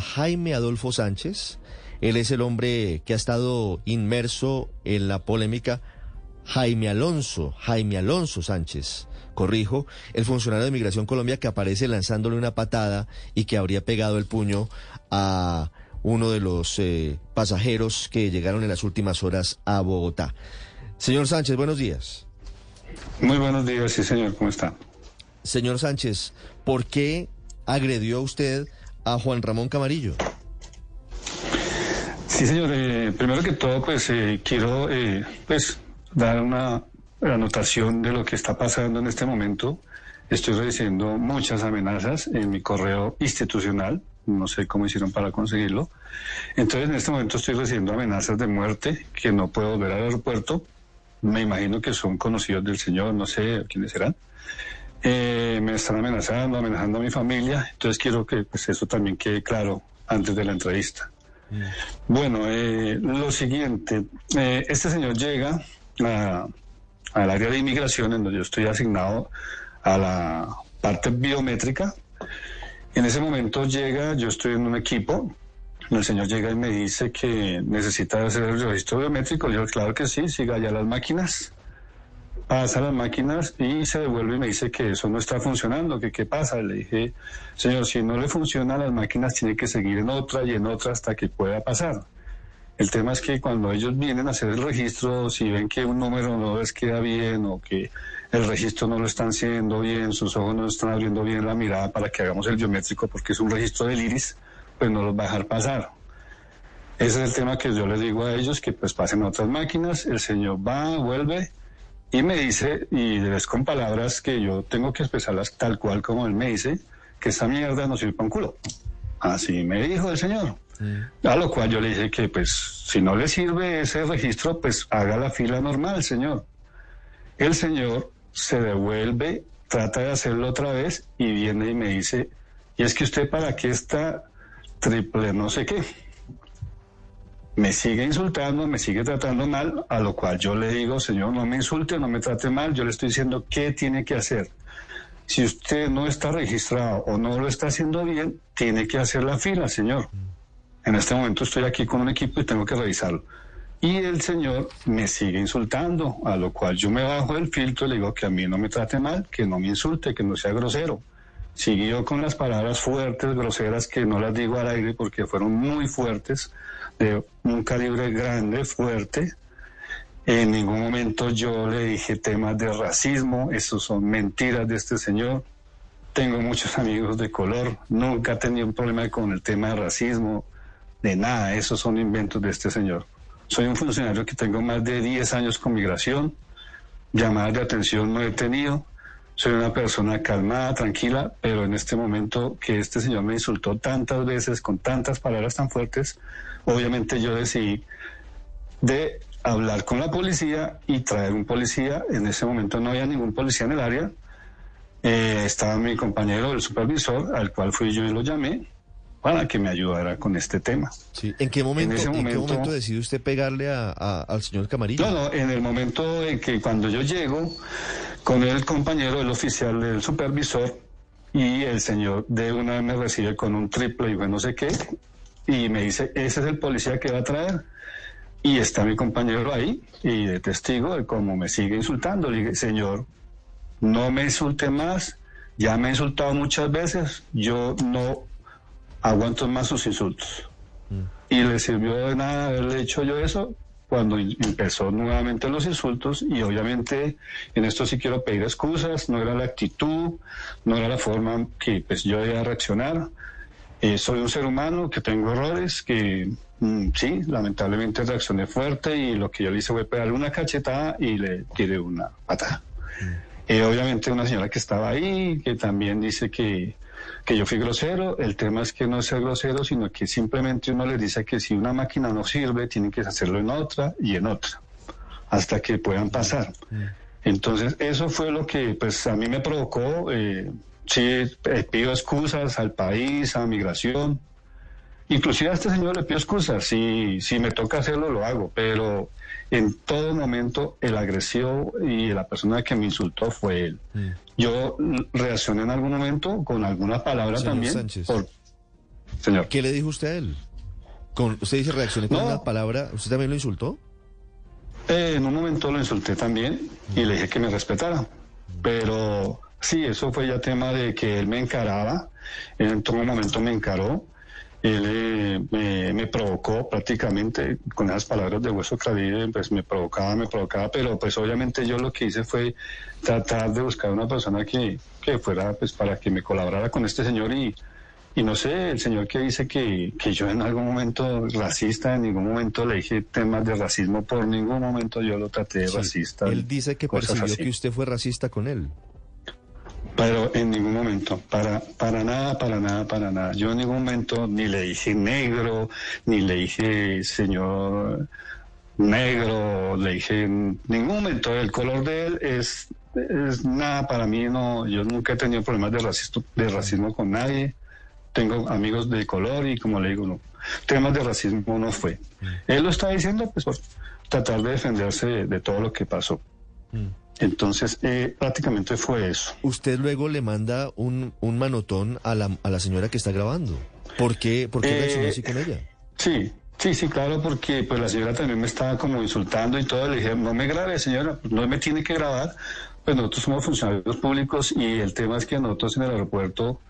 Jaime Adolfo Sánchez. Él es el hombre que ha estado inmerso en la polémica. Jaime Alonso, Jaime Alonso Sánchez, corrijo, el funcionario de Migración Colombia que aparece lanzándole una patada y que habría pegado el puño a uno de los eh, pasajeros que llegaron en las últimas horas a Bogotá. Señor Sánchez, buenos días. Muy buenos días, sí señor, ¿cómo está? Señor Sánchez, ¿por qué agredió usted a Juan Ramón Camarillo? Sí señor, eh, primero que todo pues eh, quiero eh, pues dar una anotación de lo que está pasando en este momento. Estoy recibiendo muchas amenazas en mi correo institucional, no sé cómo hicieron para conseguirlo. Entonces en este momento estoy recibiendo amenazas de muerte, que no puedo volver al aeropuerto. Me imagino que son conocidos del señor, no sé quiénes serán. Eh, me están amenazando, amenazando a mi familia. Entonces quiero que pues, eso también quede claro antes de la entrevista. Bueno, eh, lo siguiente, eh, este señor llega al área de inmigración en donde yo estoy asignado a la parte biométrica. En ese momento llega, yo estoy en un equipo, el señor llega y me dice que necesita hacer el registro biométrico. Yo, claro que sí, siga allá las máquinas. Pasa las máquinas y se devuelve y me dice que eso no está funcionando, que qué pasa. Le dije, señor, si no le funcionan las máquinas, tiene que seguir en otra y en otra hasta que pueda pasar. El tema es que cuando ellos vienen a hacer el registro, si ven que un número no les queda bien o que el registro no lo están haciendo bien, sus ojos no están abriendo bien la mirada para que hagamos el biométrico porque es un registro del iris, pues no los va a dejar pasar. Ese es el tema que yo les digo a ellos, que pues pasen a otras máquinas, el señor va, vuelve y me dice, y es con palabras que yo tengo que expresarlas tal cual como él me dice, que esta mierda no sirve para un culo. Así me dijo el señor. A lo cual yo le dije que, pues, si no le sirve ese registro, pues haga la fila normal, señor. El señor se devuelve, trata de hacerlo otra vez y viene y me dice, y es que usted para qué está triple no sé qué. Me sigue insultando, me sigue tratando mal, a lo cual yo le digo, señor, no me insulte, no me trate mal, yo le estoy diciendo qué tiene que hacer. Si usted no está registrado o no lo está haciendo bien, tiene que hacer la fila, señor. En este momento estoy aquí con un equipo y tengo que revisarlo. Y el señor me sigue insultando, a lo cual yo me bajo del filtro y le digo que a mí no me trate mal, que no me insulte, que no sea grosero. Siguió con las palabras fuertes, groseras, que no las digo al aire porque fueron muy fuertes, de un calibre grande, fuerte. En ningún momento yo le dije temas de racismo, esos son mentiras de este señor. Tengo muchos amigos de color, nunca he tenido un problema con el tema de racismo, de nada, esos son inventos de este señor. Soy un funcionario que tengo más de 10 años con migración, llamadas de atención no he tenido, soy una persona calmada, tranquila, pero en este momento que este señor me insultó tantas veces, con tantas palabras tan fuertes, obviamente yo decidí de hablar con la policía y traer un policía. En ese momento no había ningún policía en el área. Eh, estaba mi compañero, el supervisor, al cual fui yo y lo llamé para que me ayudara con este tema. Sí. ¿En qué momento, ese ¿en qué momento- momento decidió usted pegarle a- a- al señor Camarillo? No, no, en el momento en que cuando yo llego con el compañero, el oficial del supervisor, y el señor de una vez me recibe con un triple y bueno, no sé qué, y me dice, ese es el policía que va a traer. Y está mi compañero ahí, y de testigo de cómo me sigue insultando. Le dije, señor, no me insulte más, ya me ha insultado muchas veces, yo no aguanto más sus insultos. Y le sirvió de nada haberle hecho yo eso cuando empezó nuevamente los insultos y obviamente en esto sí quiero pedir excusas, no era la actitud, no era la forma que pues yo debía reaccionar. Eh, soy un ser humano que tengo errores, que mm, sí, lamentablemente reaccioné fuerte y lo que yo le hice fue pegarle una cachetada y le tiré una patada. Eh, obviamente una señora que estaba ahí, que también dice que, que yo fui grosero, el tema es que no es ser grosero, sino que simplemente uno les dice que si una máquina no sirve, tienen que hacerlo en otra y en otra, hasta que puedan pasar. Entonces, eso fue lo que pues a mí me provocó, eh, sí, eh, pido excusas al país, a migración, inclusive a este señor le pido excusas, si, si me toca hacerlo, lo hago, pero en todo momento el agresivo y la persona que me insultó fue él. Yo reaccioné en algún momento con alguna palabra también. Señor. ¿Qué le dijo usted a él? Con, usted dice reaccioné con una palabra, ¿usted también lo insultó? Eh, en un momento lo insulté también y le dije que me respetara. Pero sí, eso fue ya tema de que él me encaraba. En todo momento me encaró él eh, me, provocó prácticamente con esas palabras de hueso clavido, pues me provocaba, me provocaba, pero pues obviamente yo lo que hice fue tratar de buscar una persona que, que fuera pues para que me colaborara con este señor y, y no sé, el señor que dice que, que yo en algún momento racista, en ningún momento le dije temas de racismo, por ningún momento yo lo traté de racista. Él dice que percibió que usted fue racista con él. Pero en ningún momento, para, para nada, para nada, para nada. Yo en ningún momento ni le dije negro, ni le dije señor negro, le dije en ningún momento. El color de él es, es nada para mí, no, yo nunca he tenido problemas de racismo, de racismo con nadie. Tengo amigos de color y como le digo, no, temas de racismo no fue. Mm. Él lo está diciendo pues por tratar de defenderse de, todo lo que pasó. Mm. Entonces, eh, prácticamente fue eso. Usted luego le manda un, un manotón a la, a la señora que está grabando. ¿Por qué, por qué reaccionó así con ella? Sí, sí, sí, claro, porque pues la señora también me estaba como insultando y todo. Le dije, no me grabe, señora, no me tiene que grabar. Pues nosotros somos funcionarios públicos y el tema es que nosotros en el aeropuerto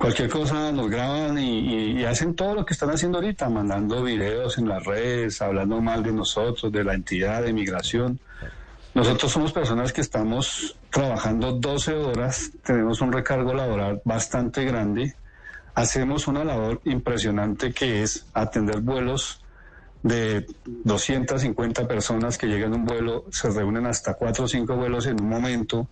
cualquier cosa nos graban y, y, hacen todo lo que están haciendo ahorita, mandando videos en las redes, hablando mal de nosotros, de la entidad de migración. Nosotros somos personas que estamos trabajando 12 horas, tenemos un recargo laboral bastante grande, hacemos una labor impresionante que es atender vuelos de 250 personas que llegan a un vuelo, se reúnen hasta 4 o 5 vuelos en un momento.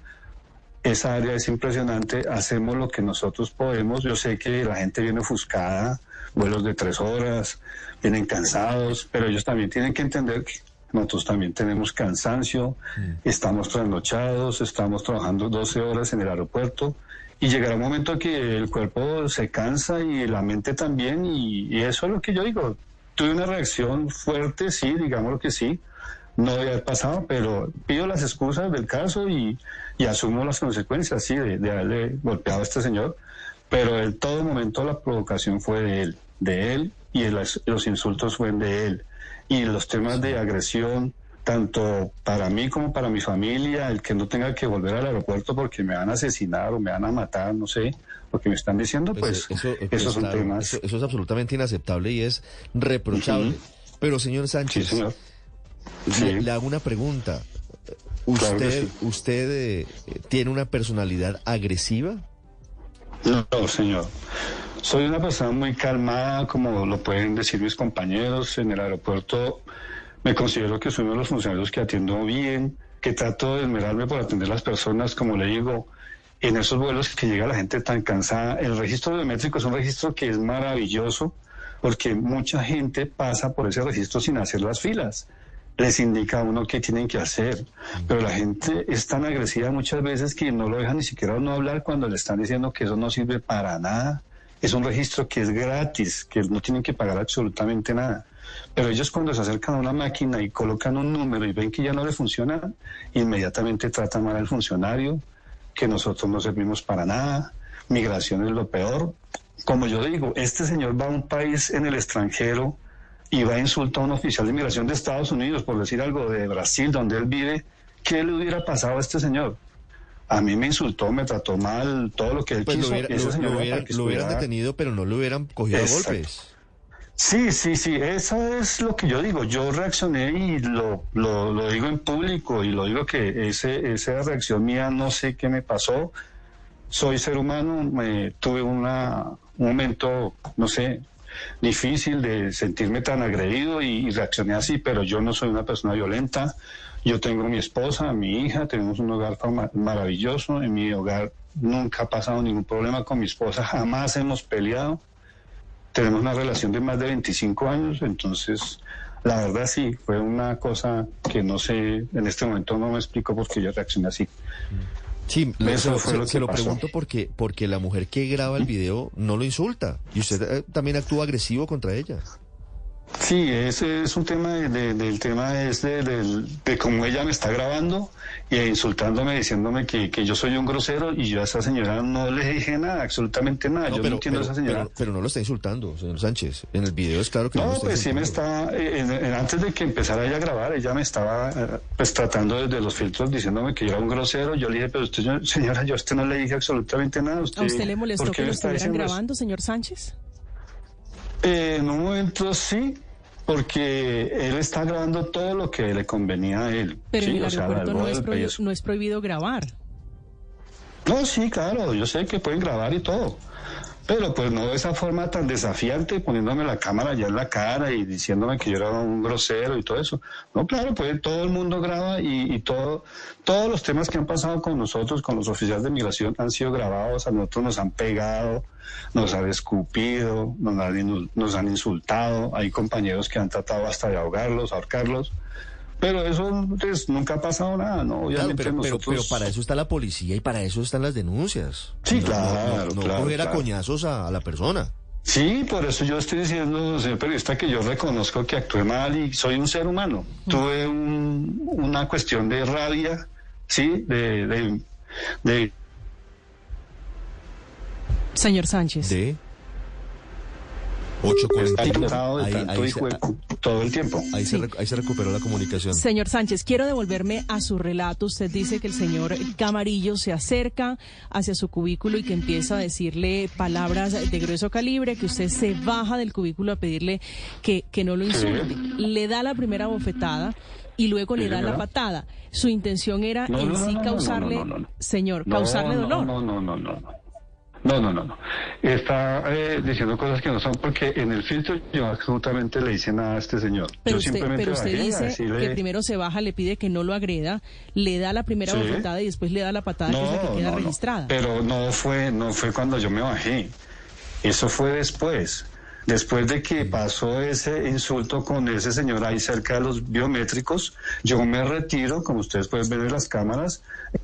Esa área es impresionante, hacemos lo que nosotros podemos. Yo sé que la gente viene ofuscada, vuelos de 3 horas, vienen cansados, pero ellos también tienen que entender que nosotros también tenemos cansancio, mm. estamos trasnochados, estamos trabajando 12 horas en el aeropuerto y llegará un momento que el cuerpo se cansa y la mente también y, eso es lo que yo digo. Tuve una reacción fuerte, sí, digamos que sí, no haber pasado, pero pido las excusas del caso y, asumo las consecuencias, sí, de, haberle golpeado a este señor, pero en todo momento la provocación fue de él, de él y los insultos fueron de él y los temas de agresión, tanto para mí como para mi familia, el que no tenga que volver al aeropuerto porque me van a asesinar o me van a matar, no sé, lo que me están diciendo, pues, pues eso, esos son temas. Eso, es absolutamente inaceptable y es reprochable. Pero señor Sánchez, Le, hago una pregunta. ¿Usted, usted eh, tiene una personalidad agresiva? No, señor. Soy una persona muy calmada, como lo pueden decir mis compañeros. En el aeropuerto me considero que soy uno de los funcionarios que atiendo bien, que trato de esmerarme por atender a las personas, como le digo, en esos vuelos que llega la gente tan cansada. El registro biométrico es un registro que es maravilloso porque mucha gente pasa por ese registro sin hacer las filas. Les indica a uno qué tienen que hacer, pero la gente es tan agresiva muchas veces que no lo dejan ni siquiera uno hablar cuando le están diciendo que eso no sirve para nada es un registro que es gratis, que no tienen que pagar absolutamente nada. Pero ellos cuando se acercan a una máquina y colocan un número y ven que ya no le funciona, inmediatamente tratan mal al funcionario, que nosotros no servimos para nada, migración es lo peor. Como yo digo, este señor va a un país en el extranjero y va a insultar a un oficial de inmigración de Estados Unidos, por decir algo, de Brasil, donde él vive, ¿qué le hubiera pasado a este señor? A mí me insultó, me trató mal, todo lo que él pues quiso. Lo, hubieran detenido, pero no lo hubieran cogido a golpes. Sí, sí, sí, eso es lo que yo digo. Yo reaccioné y lo, lo, digo en público y lo digo que ese, esa reacción mía no sé qué me pasó. Soy ser humano, me, tuve una, un momento, no sé, difícil de sentirme tan agredido y reaccioné así, pero yo no soy una persona violenta. Yo tengo mi esposa, mi hija, tenemos un hogar maravilloso. En mi hogar nunca ha pasado ningún problema con mi esposa, jamás hemos peleado. Tenemos una relación de más de 25 años, entonces la verdad sí, fue una cosa que no sé, en este momento no me explico por qué yo reaccioné así. Sí, Eso fue se- lo se que lo pregunto porque, porque la mujer que graba el video no lo insulta y usted eh, también actúa agresivo contra ella. Sí, ese es un tema de- de- del tema es de, de cómo ella me está grabando y insultándome, diciéndome que, que yo soy un grosero y yo a esa señora no le dije nada, absolutamente nada. No, yo no entiendo a esa señora. pero- pero no lo está insultando, señor Sánchez. En el video es claro que no, lo No, está pues sí me está, eh, en- en- antes de que empezara ella a grabar, ella me estaba eh, pues tratando desde los filtros diciéndome que yo era un grosero. Yo le dije, pero usted, señora, yo a usted no le dije absolutamente nada. ¿Usted, ¿A usted le molestó ¿por qué que lo estuvieran grabando, señor Sánchez? Eh, en un momento sí, porque él está grabando todo lo que le convenía a él. Pero sí, en el o sea, no es, prohibido, no es prohibido grabar. No, sí, claro, yo sé que pueden grabar y todo. Pero pues no de esa forma tan desafiante, poniéndome la cámara ya en la cara y diciéndome que yo era un grosero y todo eso. No, claro, pues todo el mundo graba y, y todo, todos los temas que han pasado con nosotros, con los oficiales de migración, han sido grabados. A nosotros nos han pegado, nos han escupido, nos han, nos han insultado. Hay compañeros que han tratado hasta de ahogarlos, ahorcarlos. Pero eso pues, nunca ha pasado nada, ¿no? Obviamente pero, pero, nosotros... pero para eso está la policía y para eso están las denuncias. Sí, No- claro, No, no claro, coger a coñazos a, a la persona. Sí, por eso yo estoy diciendo, señor periodista, que yo reconozco que actué mal y soy un ser humano. Tuve un- una cuestión de rabia, ¿sí? De, de, de- Señor Sánchez. De estar 8.45. cansado de Ahí, tanto ahí, hijo de se, pu- todo el tiempo. ahí, se, rec- ahí se recuperó la comunicación. Señor Sánchez, quiero devolverme a su relato. Usted dice que el señor Camarillo se acerca hacia su cubículo y que empieza a decirle palabras de grueso calibre, que usted se baja del cubículo a pedirle que, que no lo insulte. Le da la primera bofetada y luego le da la patada. Su intención era No, en no, no, sí no, no, causarle, no, no, no. señor, No, causarle no, dolor. No, no, no, no, no. No, no, no, no. Está eh, diciendo cosas que no son porque en el filtro yo absolutamente le hice nada a este señor. Pero yo usted, simplemente pero usted dice decirle- que primero se baja, le pide que no lo agreda, le da la primera Sí. bofetada y después le da la patada que es la que queda no, no. registrada. Pero no fue, no fue cuando yo me bajé. Eso fue después. Después de que pasó ese insulto con ese señor ahí cerca de los biométricos, yo me retiro, como ustedes pueden ver en las cámaras.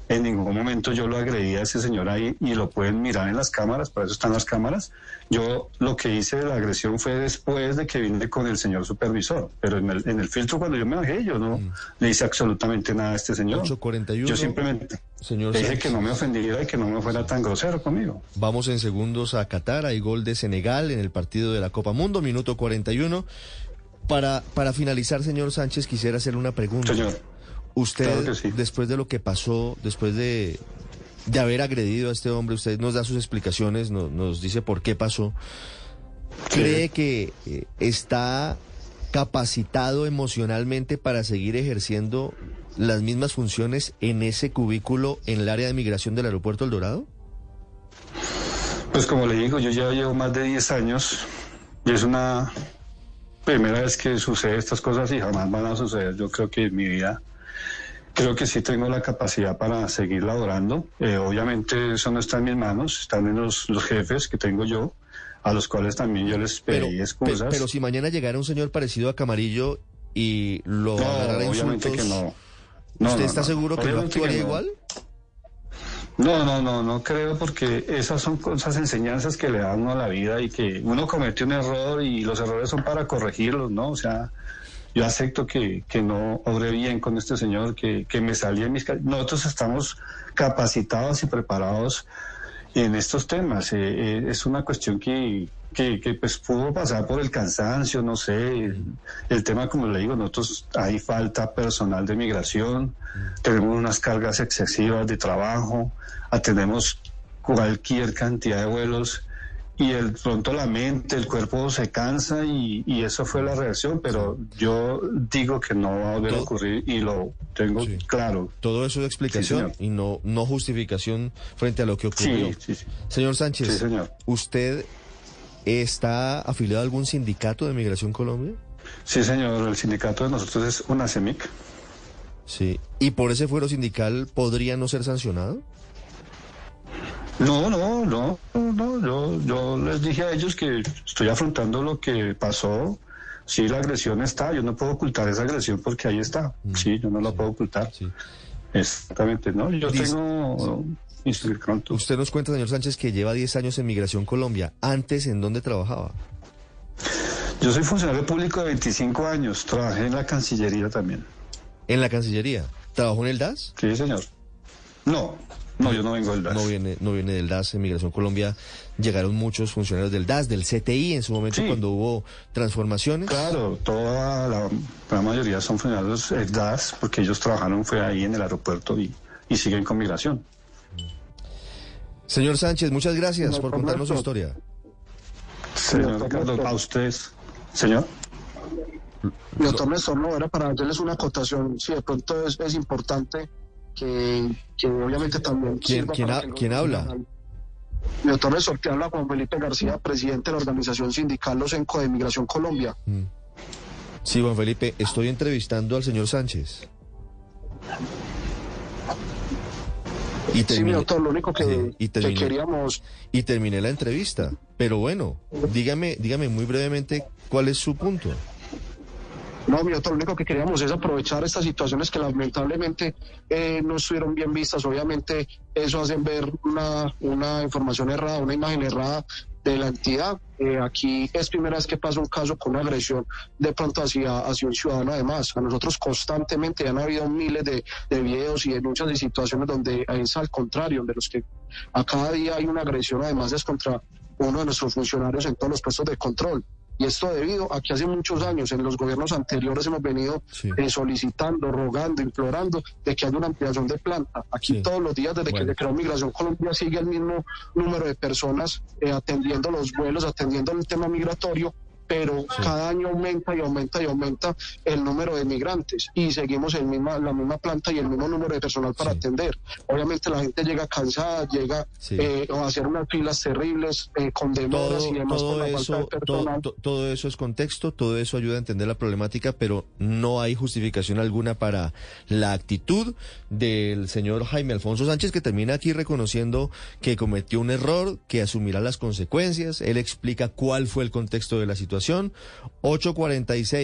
En ningún momento yo lo agredí a ese señor ahí y lo pueden mirar en las cámaras, para eso están las cámaras. Yo lo que hice de la agresión fue después de que vine con el señor supervisor, pero en el, en el filtro cuando yo me bajé yo no le hice absolutamente nada a este señor. 8:41. Yo simplemente Señor le dije Sánchez. que no me ofendiera y que no me fuera tan grosero conmigo. Vamos en segundos a Qatar. Hay gol de Senegal en el partido de la Copa Mundo, minuto 41. Para, para finalizar, señor Sánchez, quisiera hacerle una pregunta. Señor. Usted, Claro que sí. después de lo que pasó, después de, de haber agredido a este hombre, usted nos da sus explicaciones, no- nos dice por qué pasó. ¿Cree que eh, está capacitado emocionalmente para seguir ejerciendo las mismas funciones en ese cubículo en el área de migración del aeropuerto El Dorado? Pues como le digo, yo ya llevo más de 10 años y es una primera vez que sucede estas cosas y jamás van a suceder. Yo creo que en mi vida, creo que sí tengo la capacidad para seguir laborando. Eh, obviamente eso no está en mis manos, están en los, los jefes que tengo yo, a los cuales también yo les Pero, pedí pe- excusas. pero si mañana llegara un señor parecido a Camarillo y lo no, agarrara insultos, que no. No, ¿usted está seguro que no actuaría igual? No, no, no, no creo porque esas son cosas, enseñanzas que le dan uno a la vida y que uno comete un error y los errores son para corregirlos, ¿no? O sea, yo acepto que, que no obré bien con este señor, que, que me salí en mis... Nosotros estamos capacitados y preparados en estos temas. Eh, eh, es una cuestión que, que, que, pues pudo pasar por el cansancio, no sé. El, tema, como le digo, nosotros hay falta personal de migración, tenemos unas cargas excesivas de trabajo, atendemos cualquier cantidad de vuelos y el pronto la mente, el cuerpo se cansa y, y eso fue la reacción, pero yo digo que no va a volver a ocurrir y lo tengo Sí. claro. Todo eso es explicación y no, no justificación frente a lo que ocurrió. Sí, sí, sí. Señor Sánchez, Sí, señor. ¿usted está afiliado a algún sindicato de Migración Colombia? Sí, señor, el sindicato de nosotros es una CEMIC. Sí. ¿Y por ese fuero sindical podría no ser sancionado? No, no, no, no, yo, yo les dije a ellos que estoy afrontando lo que pasó. Sí, la agresión está, yo no puedo ocultar esa agresión porque ahí está. Mm. Sí, yo no la puedo ocultar. Sí. Exactamente, ¿no? Yo tengo... Usted nos cuenta, señor Sánchez, que lleva 10 años en Migración Colombia. Antes, ¿en dónde trabajaba? Yo soy funcionario público de 25 años, trabajé en la Cancillería también. En la Cancillería. ¿Trabajó en el DAS? Sí, señor. No, no, yo no vengo del DAS. No viene, no viene del DAS. En Migración Colombia llegaron muchos funcionarios del DAS, del CTI en su momento Sí. cuando hubo transformaciones. Claro, toda la, la mayoría son funcionarios del DAS porque ellos trabajaron fue ahí en el aeropuerto y, y siguen con migración. Señor Sánchez, muchas gracias No, por con contarnos su historia. Señor Ricardo, a ustedes. Señor. Mi doctor Néstor, no, era para darles una acotación. Sí, de pronto es, es importante que, que obviamente también... ¿Quién- quién ha- que quién habla? doctor Néstor, te habla Juan Felipe García, presidente de la Organización Sindical Los Enco de Migración Colombia. Sí, Juan Felipe, estoy entrevistando al señor Sánchez. Y Sí, mi terminé, doctor, lo único que, Sí, que queríamos... y terminé la entrevista. Pero bueno, dígame, dígame muy brevemente cuál es su punto. No, mi doctor, lo único que queríamos es aprovechar estas situaciones que lamentablemente eh, no estuvieron bien vistas. Obviamente eso hacen ver una, una información errada, una imagen errada de la entidad. Eh, aquí es primera vez que pasa un caso con una agresión de pronto hacia, hacia un ciudadano además. A nosotros constantemente han habido miles de, de videos y denuncias de situaciones donde es al contrario, de los que a cada día hay una agresión además es contra uno de nuestros funcionarios en todos los puestos de control. Y esto debido a que hace muchos años en los gobiernos anteriores hemos venido Sí. eh, solicitando, rogando, implorando de que haya una ampliación de planta. Aquí Sí. todos los días desde Bueno. que se creó Migración Colombia sigue el mismo número de personas eh, atendiendo los vuelos, atendiendo el tema migratorio, pero cada año aumenta y aumenta y aumenta el número de migrantes y seguimos en misma, la misma planta y el mismo número de personal para Sí. atender. Obviamente la gente llega cansada, llega Sí. eh, a hacer unas filas terribles eh, con demoras Todo, y demás todo por la falta de personal. to- todo eso es contexto, todo eso ayuda a entender la problemática, pero no hay justificación alguna para la actitud del señor Jaime Alfonso Sánchez, que termina aquí reconociendo que cometió un error, que asumirá las consecuencias. Él explica cuál fue el contexto de la situación. 846.